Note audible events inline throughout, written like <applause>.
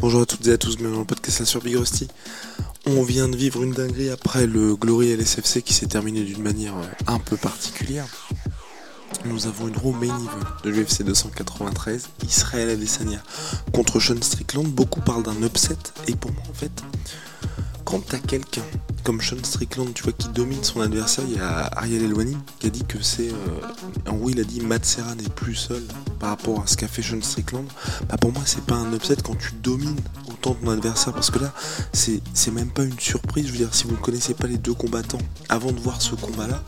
Bonjour à toutes et à tous, bienvenue dans le podcast sur Big Rusty. On vient de vivre une dinguerie après le Glory LSFC qui s'est terminé d'une manière euh, un peu particulière. Nous avons une roue main de l'UFC 293, Israël Adesanya contre Sean Strickland. Beaucoup parlent d'un upset et pour moi en fait, quand t'as quelqu'un comme Sean Strickland, tu vois, qui domine son adversaire, il y a Ariel Elwani qui a dit que c'est. Euh, en gros, il a dit Matt n'est plus seul par rapport à ce qu'a fait Sean Strickland. Bah, pour moi, c'est pas un upset quand tu domines autant ton adversaire parce que là, c'est même pas une surprise. Je veux dire, si vous ne connaissez pas les deux combattants, avant de voir ce combat-là,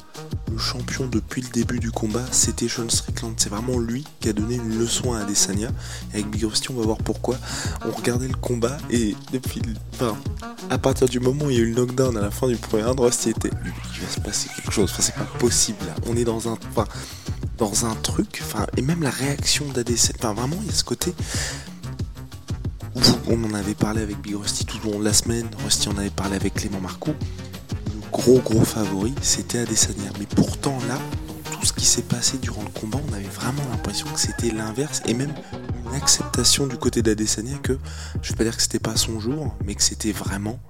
le champion depuis le début du combat, c'était Sean Strickland. C'est vraiment lui qui a donné une leçon à Adesanya. Et avec Big Rusty, on va voir pourquoi. On regardait le combat et depuis. Enfin, à partir du moment où il y a eu le knockdown à la fin du premier round, Rusty était. Il va se passer quelque chose. Enfin, c'est pas possible. On est dans un. Enfin, dans un truc. Enfin, et même la réaction d'Adesanya. Enfin, vraiment, il y a ce côté. On en avait parlé avec Big Rusty tout au long de la semaine. Rusty en avait parlé avec Clément Marcoux gros gros favori, c'était Adesanya. Mais pourtant là, dans tout ce qui s'est passé durant le combat, on avait vraiment l'impression que c'était l'inverse et même une acceptation du côté d'Adesanya que je vais pas dire que c'était pas son jour, mais que c'était vraiment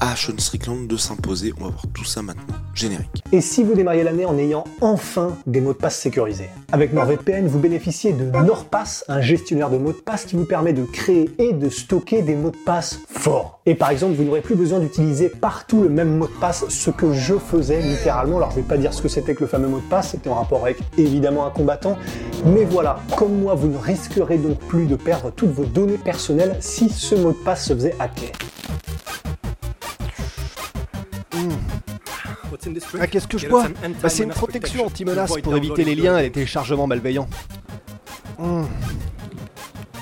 à Strickland de s'imposer. On va voir tout ça maintenant. Générique. Et si vous démarriez l'année en ayant enfin des mots de passe sécurisés? Avec NordVPN, vous bénéficiez de NordPass, un gestionnaire de mots de passe qui vous permet de créer et de stocker des mots de passe forts. Et par exemple, vous n'aurez plus besoin d'utiliser partout le même mot de passe, ce que je faisais littéralement. Alors je vais pas dire ce que c'était que le fameux mot de passe, c'était en rapport avec évidemment un combattant. Mais voilà, comme moi, vous ne risquerez donc plus de perdre toutes vos données personnelles si ce mot de passe se faisait hacker. Ah, qu'est-ce que je bois bah, C'est une protection anti-menace pour éviter les liens et les téléchargements malveillants. Mmh.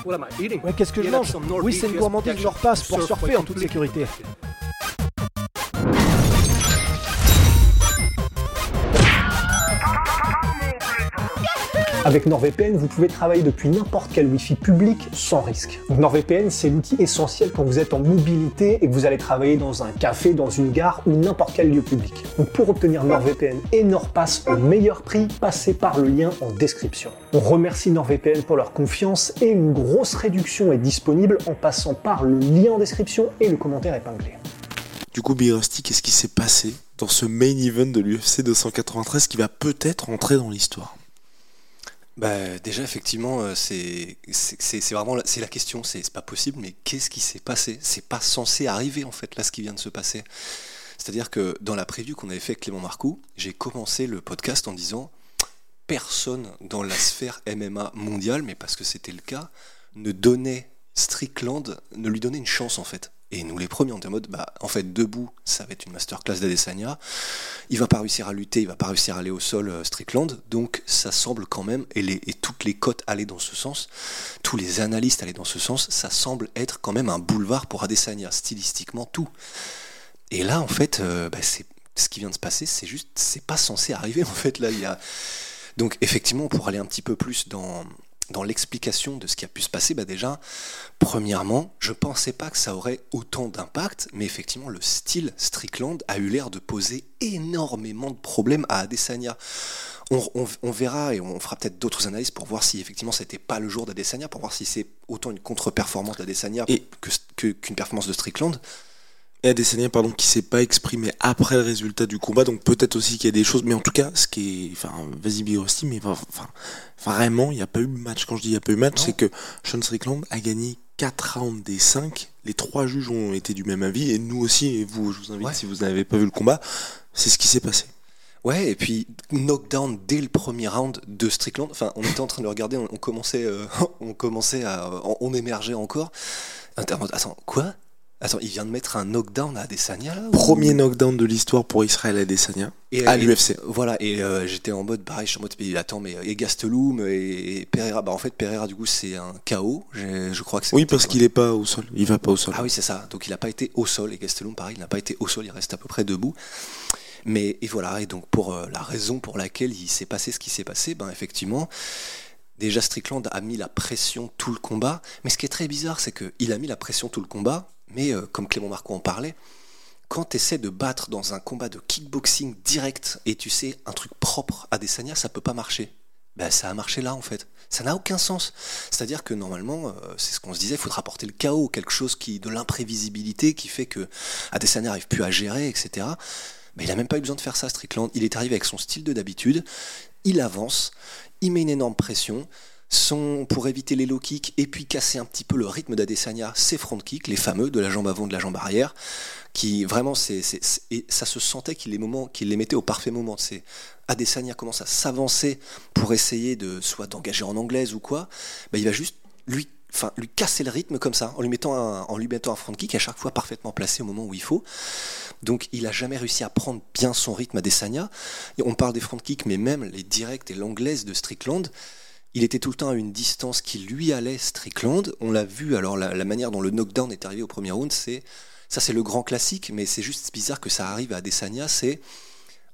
Ouais, qu'est-ce que je mange Oui, c'est une gourmandise Norpass pour surfer en toute sécurité. Avec NordVPN, vous pouvez travailler depuis n'importe quel Wi-Fi public sans risque. NordVPN, c'est l'outil essentiel quand vous êtes en mobilité et que vous allez travailler dans un café, dans une gare ou n'importe quel lieu public. Donc pour obtenir NordVPN et NordPass au meilleur prix, passez par le lien en description. On remercie NordVPN pour leur confiance et une grosse réduction est disponible en passant par le lien en description et le commentaire épinglé. Du coup, Rusty, qu'est-ce qui s'est passé dans ce main event de l'UFC 293 qui va peut-être entrer dans l'histoire? Bah, déjà, effectivement, euh, c'est vraiment c'est la question. C'est pas possible, mais qu'est-ce qui s'est passé? C'est pas censé arriver, en fait, là, ce qui vient de se passer. C'est-à-dire que dans la preview qu'on avait fait avec Clément Marcoux, j'ai commencé le podcast en disant personne dans la sphère MMA mondiale, mais parce que c'était le cas, ne donnait Strickland, ne lui donnait une chance, en fait. Et nous, les premiers, on était en mode, bah, en fait, debout, ça va être une masterclass d'Adesanya. Il va pas réussir à lutter, il va pas réussir à aller au sol euh, Strickland. Donc, ça semble quand même, et, les, et toutes les cotes allaient dans ce sens, tous les analystes allaient dans ce sens, ça semble être quand même un boulevard pour Adesanya, stylistiquement, tout. Et là, en fait, euh, bah, ce qui vient de se passer, c'est juste, c'est pas censé arriver, <laughs> en fait, là, il y a. Donc, effectivement, pour aller un petit peu plus dans, dans l'explication de ce qui a pu se passer, bah déjà, premièrement, je ne pensais pas que ça aurait autant d'impact, mais effectivement, le style Strickland a eu l'air de poser énormément de problèmes à Adesanya. On, verra et on fera peut-être d'autres analyses pour voir si effectivement c'était pas le jour d'Adesanya, pour voir si c'est autant une contre-performance d'Adesanya qu'une que, performance de Strickland et Adesanya pardon qui s'est pas exprimé après le résultat du combat donc peut-être aussi qu'il y a des choses mais en tout cas ce qui est enfin vas-y Birosti mais enfin vraiment il n'y a pas eu de match. Quand je dis il n'y a pas eu de match c'est que Sean Strickland a gagné 4 rounds des 5 les trois juges ont été du même avis et nous aussi et vous je vous invite si vous n'avez pas vu le combat c'est ce qui s'est passé. Ouais, et puis knockdown dès le premier round de Strickland. Enfin, on était en train de le regarder, on, commençait, euh, <laughs> on commençait à, on, émergeait encore. Attends, quoi? Attends, il vient de mettre un knockdown à Adesanya ou- Premier knockdown de l'histoire pour Israël Adesanya Et- à l'UFC. Voilà, et euh, j'étais en mode, pareil, je suis en mode, mais attends, mais et Gastelum et, et Pereira, bah en fait, Pereira, du coup, c'est un KO, je, je crois que c'est. Oui, parce qu'il est pas au sol. Il va pas au sol. Ah oui, c'est ça. Donc il n'a pas été au sol. Et Gastelum, pareil, il n'a pas été au sol. Il reste à peu près debout. Mais et voilà. Et donc pour euh, la raison pour laquelle il s'est passé ce qui s'est passé, ben effectivement, déjà Strickland a mis la pression tout le combat. Mais ce qui est très bizarre, c'est qu'il a mis la pression tout le combat. Mais euh, comme Clément Marco en parlait, quand tu essaies de battre dans un combat de kickboxing direct et tu sais un truc propre à Desania, ça peut pas marcher. Ben, ça a marché là en fait. Ça n'a aucun sens. C'est-à-dire que normalement, euh, c'est ce qu'on se disait, il faudra apporter le chaos, quelque chose qui de l'imprévisibilité qui fait que Adesanya n'arrive plus à gérer, etc. Mais il a même pas eu besoin de faire ça, Strickland. Il est arrivé avec son style de d'habitude. Il avance, il met une énorme pression. Son, pour éviter les low kicks et puis casser un petit peu le rythme d'Adesanya, ses front kicks, les fameux de la jambe avant, de la jambe arrière, qui vraiment, c'est, ça se sentait qu'il les, mettait au parfait moment. C'est Adesanya commence à s'avancer pour essayer de soit d'engager en anglaise ou quoi, bah, il va juste lui, enfin, lui casser le rythme comme ça, en lui mettant un, en lui mettant un front kick à chaque fois parfaitement placé au moment où il faut. Donc il a jamais réussi à prendre bien son rythme à Desania. On parle des front kicks, mais même les directs et l'anglaise de Strickland, il était tout le temps à une distance qui lui allait Strickland. On l'a vu, alors la, manière dont le knockdown est arrivé au premier round, c'est ça c'est le grand classique, mais c'est juste bizarre que ça arrive à Adesanya, c'est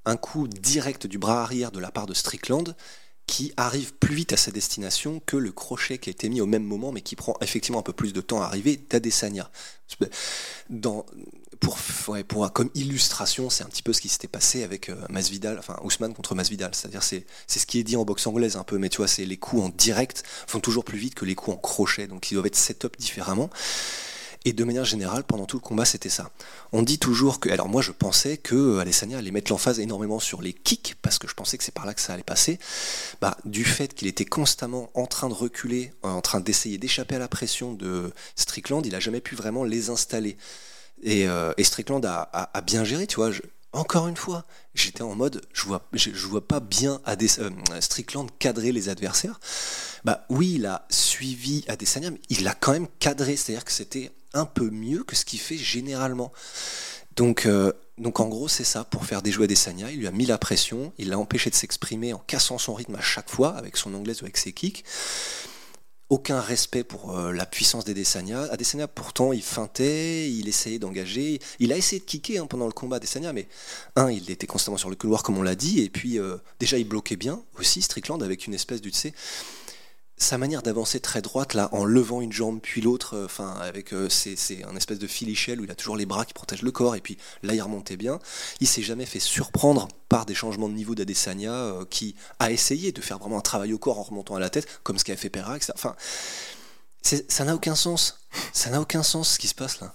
un coup direct du bras arrière de la part de Strickland qui arrive plus vite à sa destination que le crochet qui a été mis au même moment, mais qui prend effectivement un peu plus de temps à arriver d'Adesanya. Dans, pour, ouais, pour, comme illustration, c'est un petit peu ce qui s'était passé avec euh, Masvidal, enfin Ousmane contre Masvidal. C'est-à-dire, c'est, c'est ce qui est dit en boxe anglaise un peu, mais tu vois, c'est les coups en direct font toujours plus vite que les coups en crochet, donc ils doivent être set-up différemment. Et de manière générale, pendant tout le combat, c'était ça. On dit toujours que, alors moi je pensais que euh, Adesanya allait mettre l'emphase énormément sur les kicks, parce que je pensais que c'est par là que ça allait passer. Bah, du fait qu'il était constamment en train de reculer, en train d'essayer d'échapper à la pression de Strickland, il a jamais pu vraiment les installer. Et, euh, Strickland a, bien géré, tu vois. encore une fois, j'étais en mode, je vois, je, vois pas bien euh, Strickland cadrer les adversaires. Bah oui, il a suivi Adesanya, mais il l'a quand même cadré, c'est-à-dire que c'était un peu mieux que ce qu'il fait généralement. Donc, euh, donc en gros, c'est ça, pour faire déjouer Adesanya, il lui a mis la pression, il l'a empêché de s'exprimer en cassant son rythme à chaque fois, avec son anglaise ou avec ses kicks. Aucun respect pour euh, la puissance d'Adesanya. Adesanya, pourtant, il feintait, il essayait d'engager. Il a essayé de kicker hein, pendant le combat Adesanya, mais un, il était constamment sur le couloir, comme on l'a dit, et puis euh, déjà, il bloquait bien aussi Strickland avec une espèce du, tu sais, sa manière d'avancer très droite là en levant une jambe puis l'autre euh, enfin avec euh, c'est un espèce de filichelle où il a toujours les bras qui protègent le corps et puis là il remontait bien. Il s'est jamais fait surprendre par des changements de niveau d'Adesanya euh, qui a essayé de faire vraiment un travail au corps en remontant à la tête comme ce qu'a fait Pereira enfin ça n'a aucun sens. Ça n'a aucun sens ce qui se passe là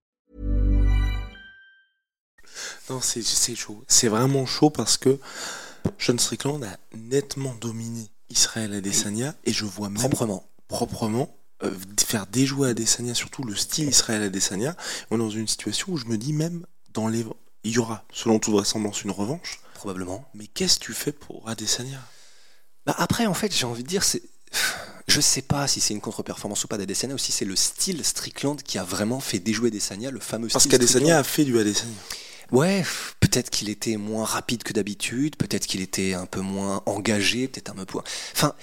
Non, c'est chaud. C'est vraiment chaud parce que Sean Strickland a nettement dominé Israël Adesanya et je vois même proprement proprement euh, faire déjouer Adesanya, surtout le style Israël Adesanya. On est dans une situation où je me dis même dans les il y aura selon toute vraisemblance une revanche. probablement Mais qu'est-ce que tu fais pour Adesanya? Bah après, en fait, j'ai envie de dire, c'est. Je sais pas si c'est une contre-performance ou pas d'Adesanya ou si c'est le style Strickland qui a vraiment fait déjouer Adesanya, le fameux Parce style qu'Adesanya a fait du Adesanya. Ouais, peut-être qu'il était moins rapide que d'habitude, peut-être qu'il était un peu moins engagé, peut-être un peu moins. Enfin,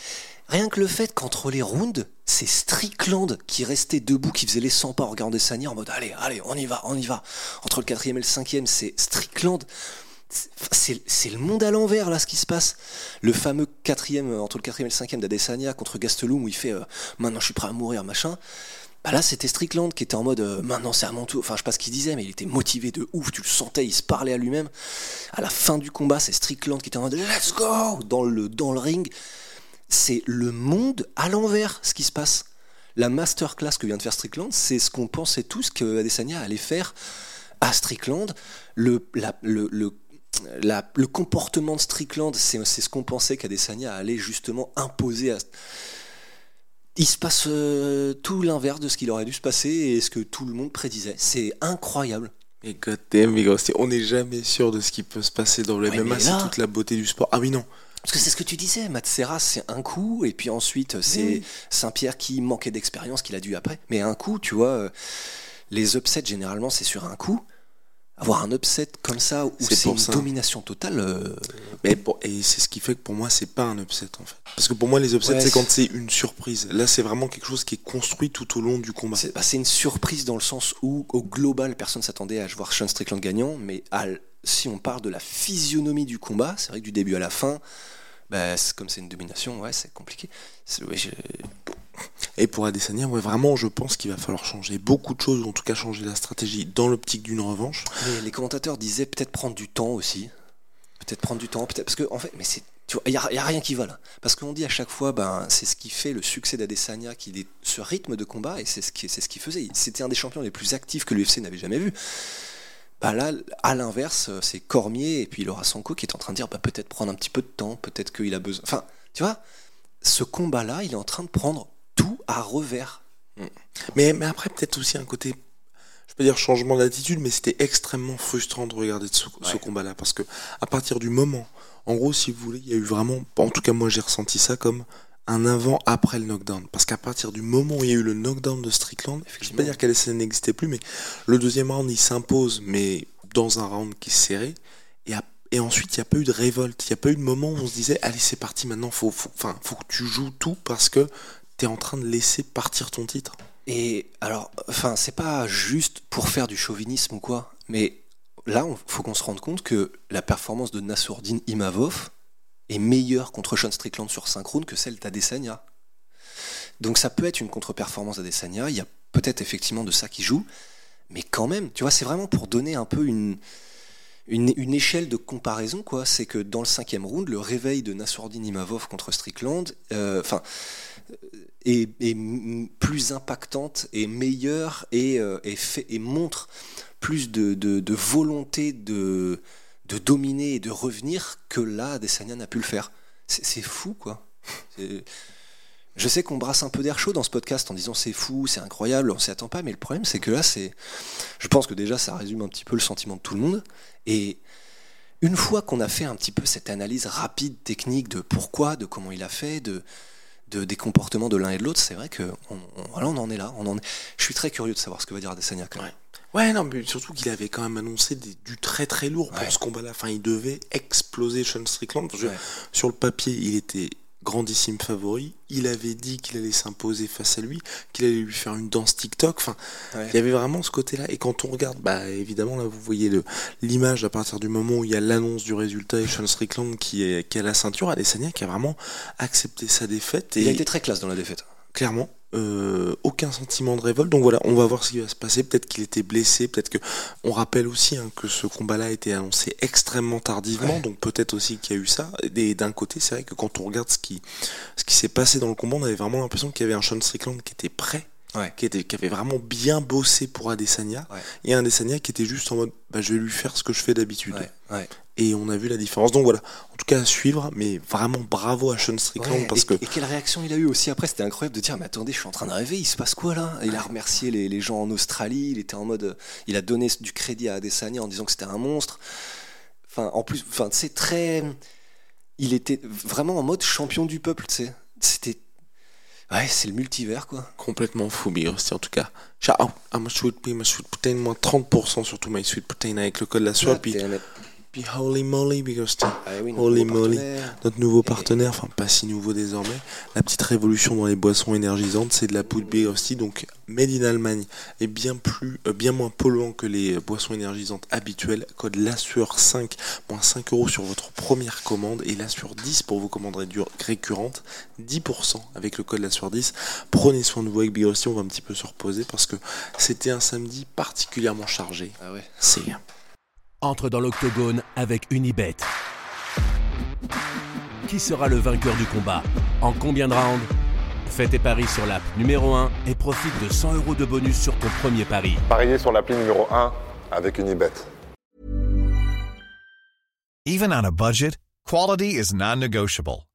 rien que le fait qu'entre les rounds, c'est Strickland qui restait debout, qui faisait les 100 pas regardant Adesanya en mode allez, allez, on y va, on y va. Entre le quatrième et le cinquième, c'est Strickland. C'est c'est le monde à l'envers là ce qui se passe. Le fameux quatrième, euh, entre le quatrième et le cinquième d'Adesanya contre Gastelum où il fait euh, maintenant je suis prêt à mourir machin. Bah là c'était Strickland qui était en mode euh, maintenant c'est à mon tour. Enfin je sais pas ce qu'il disait mais il était motivé de ouf, tu le sentais, il se parlait à lui-même. À la fin du combat c'est Strickland qui était en mode let's go dans le, ring. C'est le monde à l'envers ce qui se passe. la masterclass que vient de faire Strickland, c'est ce qu'on pensait tous que Adesanya allait faire à Strickland. Le, le, comportement de Strickland, c'est c'est ce qu'on pensait qu'Adesanya allait justement imposer à. Il se passe euh, tout l'inverse de ce qu'il aurait dû se passer et ce que tout le monde prédisait. C'est incroyable. Et goddamn, Rusty, on n'est jamais sûr de ce qui peut se passer dans le Ouais, MMA, mais c'est toute la beauté du sport. Ah oui, non. Parce que c'est ce que tu disais, Matt Serra, c'est un coup, et puis ensuite c'est Oui. Saint-Pierre qui manquait d'expérience qu'il a dû après. Mais un coup, tu vois, euh, les upsets généralement c'est sur un coup. Avoir un upset comme ça où C'est une ça. domination totale, euh, Mais pour- et c'est ce qui fait que pour moi, c'est pas un upset en fait. Parce que pour moi, les upsets, Ouais, c'est quand c'est une surprise. Là, c'est vraiment quelque chose qui est construit tout au long du combat. c'est bah, une surprise dans le sens où au global personne s'attendait à voir Sean Strickland gagnant, mais à si on parle de la physionomie du combat, c'est vrai que du début à la fin, bah, comme c'est une domination, ouais, c'est compliqué. C'est- ouais, je- Et pour Adesanya, ouais, vraiment, je pense qu'il va falloir changer beaucoup de choses, ou en tout cas changer la stratégie dans l'optique d'une revanche. Les commentateurs disaient peut-être prendre du temps aussi. Peut-être prendre du temps, peut-être parce que en fait, mais c'est tu vois, il y, a rien qui va là. Parce qu'on dit à chaque fois, ben c'est ce qui fait le succès d'Adesanya, qu'il est ce rythme de combat et c'est ce qui c'est ce qu'il faisait. C'était un des champions les plus actifs que l'UFC n'avait jamais vu. Bah là, à l'inverse, c'est Cormier et puis Laura Sanko qui est en train de dire, bah peut-être prendre un petit peu de temps, peut-être qu'il a besoin. Enfin, tu vois, ce combat-là, il est en train de prendre à revers. Mais, mais après, peut-être aussi un côté, je peux dire changement d'attitude, mais c'était extrêmement frustrant de regarder ce, combat-là. Parce que à partir du moment, en gros, si vous voulez, il y a eu vraiment, en tout cas moi j'ai ressenti ça comme un avant-après le knockdown. Parce qu'à partir du moment où il y a eu le knockdown de Strickland, je ne pas dire qu'Alessandro n'existait plus, mais le deuxième round, il s'impose, mais dans un round qui est serré. Et, à- et ensuite, il n'y a pas eu de révolte. Il n'y a pas eu de moment où on se disait, allez, c'est parti, maintenant, faut, faut, enfin, faut que tu joues tout parce que tu es en train de laisser partir ton titre. Et alors, enfin, c'est pas juste pour faire du chauvinisme ou quoi, mais là, il faut qu'on se rende compte que la performance de Nassourdine Imavov est meilleure contre Sean Strickland sur synchrone que celle d'Adesanya. Donc ça peut être une contre-performance d'Adesanya, il y a peut-être effectivement de ça qui joue, mais quand même, tu vois, c'est vraiment pour donner un peu une, une, échelle de comparaison, quoi. C'est que dans le cinquième round, le réveil de Nassourdine Imavov contre Strickland, euh, enfin, est, est plus impactante et meilleure et, euh, montre plus de, volonté de, dominer et de revenir que là, Adesanya n'a pu le faire. C'est fou, quoi. Je sais qu'on brasse un peu d'air chaud dans ce podcast en disant c'est fou, c'est incroyable, on s'y attend pas, mais le problème c'est que là, c'est. Je pense que déjà ça résume un petit peu le sentiment de tout le monde. Et une fois qu'on a fait un petit peu cette analyse rapide, technique de pourquoi, de comment il a fait, de, de- des comportements de l'un et de l'autre, c'est vrai que on, on- voilà, on en est là. On en est... Je suis très curieux de savoir ce que va dire Adesanya quand même. Ouais, non, mais surtout qu'il avait quand même annoncé des- du très très lourd pour Ouais. ce combat-là. Enfin, il devait exploser Sean Strickland. Parce que Ouais. Sur le papier, il était grandissime favori. Il avait dit qu'il allait s'imposer face à lui, qu'il allait lui faire une danse TikTok. Enfin, Ouais. il y avait vraiment ce côté-là. Et quand on regarde, bah évidemment, là, vous voyez l'image à partir du moment où il y a l'annonce du résultat et Sean Strickland qui est qui a la ceinture, Adesanya qui a vraiment accepté sa défaite. Et Il a été très classe dans la défaite. clairement euh, aucun sentiment de révolte donc voilà on va voir ce qui va se passer peut-être qu'il était blessé peut-être que on rappelle aussi hein, que ce combat là a été annoncé extrêmement tardivement Ouais. donc peut-être aussi qu'il y a eu ça et d'un côté c'est vrai que quand on regarde ce qui ce qui s'est passé dans le combat on avait vraiment l'impression qu'il y avait un Sean Strickland qui était prêt Ouais. qui, était, qui avait vraiment bien bossé pour Adesanya Ouais. et un Adesanya qui était juste en mode bah, je vais lui faire ce que je fais d'habitude. Et on a vu la différence donc voilà en tout cas à suivre mais vraiment bravo à Sean Strickland Ouais, parce et, que et quelle réaction il a eu aussi après C'était incroyable de dire Mais attendez, je suis en train de rêver, il se passe quoi là? Il a remercié les, les gens en Australie, il était en mode. Il a donné du crédit à Adesanya en disant que c'était un monstre. Enfin, en plus, enfin, c'est très. Il était vraiment en mode champion du peuple, tu sais. C'était. Ouais, c'est le multivers, quoi. complètement fou, Rusty, en tout cas. Ciao, I'm a sweet my sweet protein, moins 30% sur tout my sweet protein avec le code la soie, puis, Ah, puis holy moly, Big oui, notre Holy nouveau moly. partenaire. Notre nouveau partenaire, enfin pas si nouveau désormais, la petite révolution dans les boissons énergisantes, c'est de la poudre Big donc made in Allemagne, et bien plus, euh, bien moins polluant que les euh, boissons énergisantes habituelles. Code LASSURE 5, moins 5 euros sur votre première commande, et LASSURE 10 pour vos commandes récurrentes, 10% avec le code LASSURE 10. Prenez soin de vous avec Big on va un petit peu se reposer parce que c'était un samedi particulièrement chargé. Ah ouais. C'est entre dans l'octogone avec Unibet. Qui sera le vainqueur du combat En combien de rounds Fais tes paris sur l'app numéro 1 et profite de 100 euros de bonus sur ton premier pari. Pariez sur l'appli numéro 1 avec Unibet. Even on a budget, quality is non-negotiable.